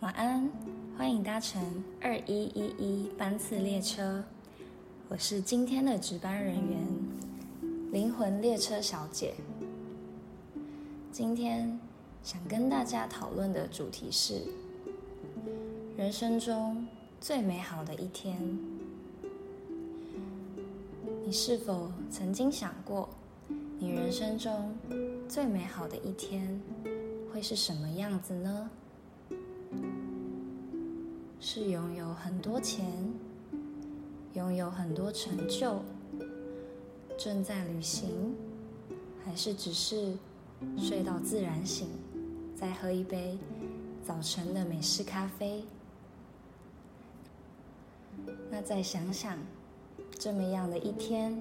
晚安，欢迎搭乘二一一一班次列车。我是今天的值班人员，灵魂列车小姐。今天想跟大家讨论的主题是人生中最美好的一天。你是否曾经想过，你人生中最美好的一天会是什么样子呢？是拥有很多钱，拥有很多成就，正在旅行，还是只是睡到自然醒，再喝一杯早晨的美式咖啡？那再想想，这么样的一天，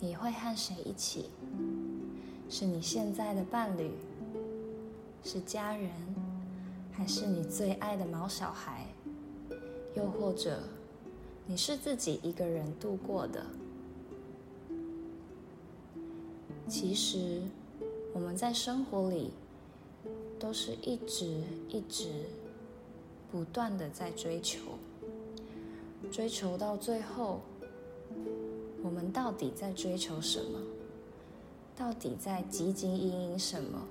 你会和谁一起？是你现在的伴侣，是家人，还是你最爱的毛小孩？又或者，你是自己一个人度过的？其实，我们在生活里都是一直一直不断的在追求，追求到最后，我们到底在追求什么？到底在汲汲营营什么？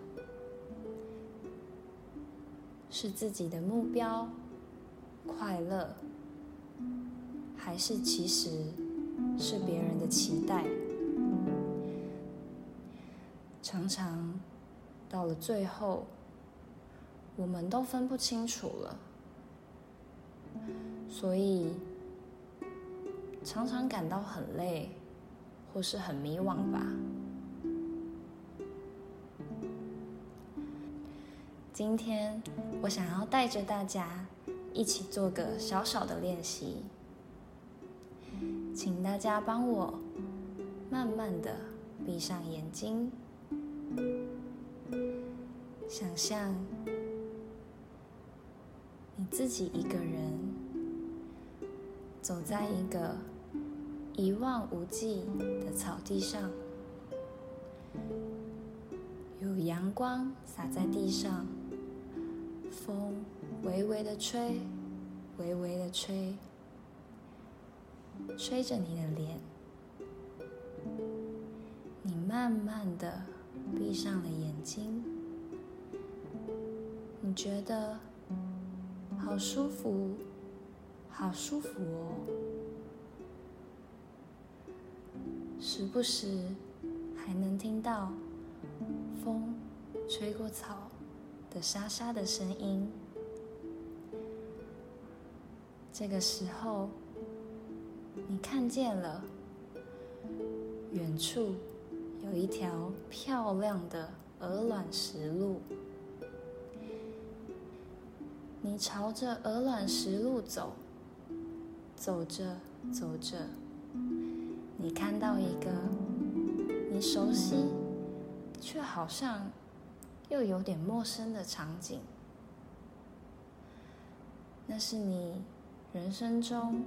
是自己的目标？乐，还是其实是别人的期待？常常到了最后，我们都分不清楚了，所以常常感到很累，或是很迷惘吧。今天我想要带着大家。一起做个小小的练习，请大家帮我慢慢的闭上眼睛，想象你自己一个人走在一个一望无际的草地上，有阳光洒在地上，风。微微的吹，微微的吹，吹着你的脸。你慢慢的闭上了眼睛，你觉得好舒服，好舒服哦。时不时还能听到风吹过草的沙沙的声音。这个时候，你看见了远处有一条漂亮的鹅卵石路。你朝着鹅卵石路走，走着走着，你看到一个你熟悉却好像又有点陌生的场景，那是你。人生中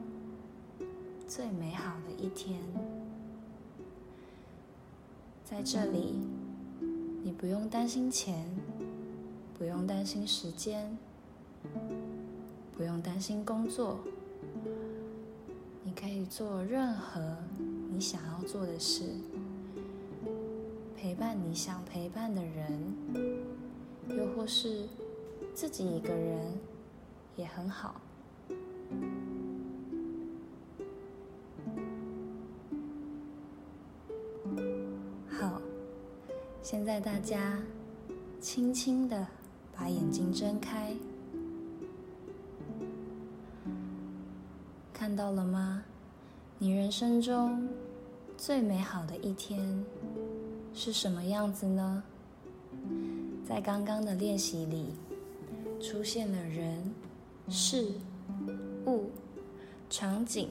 最美好的一天，在这里，你不用担心钱，不用担心时间，不用担心工作，你可以做任何你想要做的事，陪伴你想陪伴的人，又或是自己一个人也很好。好，现在大家轻轻的把眼睛睁开，看到了吗？你人生中最美好的一天是什么样子呢？在刚刚的练习里，出现了人。事物、场景，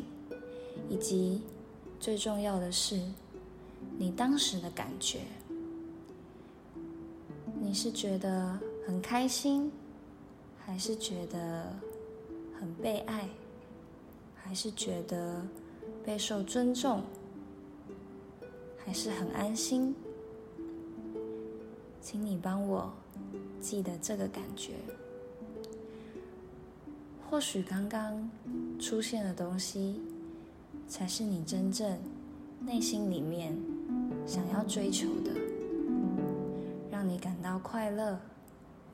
以及最重要的是，你当时的感觉。你是觉得很开心，还是觉得很被爱，还是觉得备受尊重，还是很安心？请你帮我记得这个感觉。或许刚刚出现的东西，才是你真正内心里面想要追求的，让你感到快乐、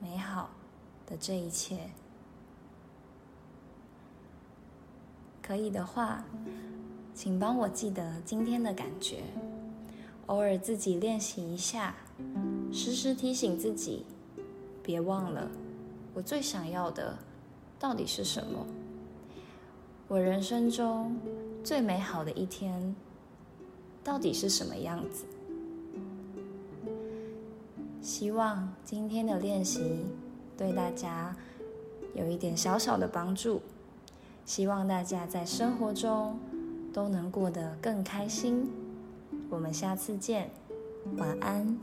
美好的这一切。可以的话，请帮我记得今天的感觉，偶尔自己练习一下，时时提醒自己，别忘了我最想要的。到底是什么？我人生中最美好的一天，到底是什么样子？希望今天的练习对大家有一点小小的帮助。希望大家在生活中都能过得更开心。我们下次见，晚安。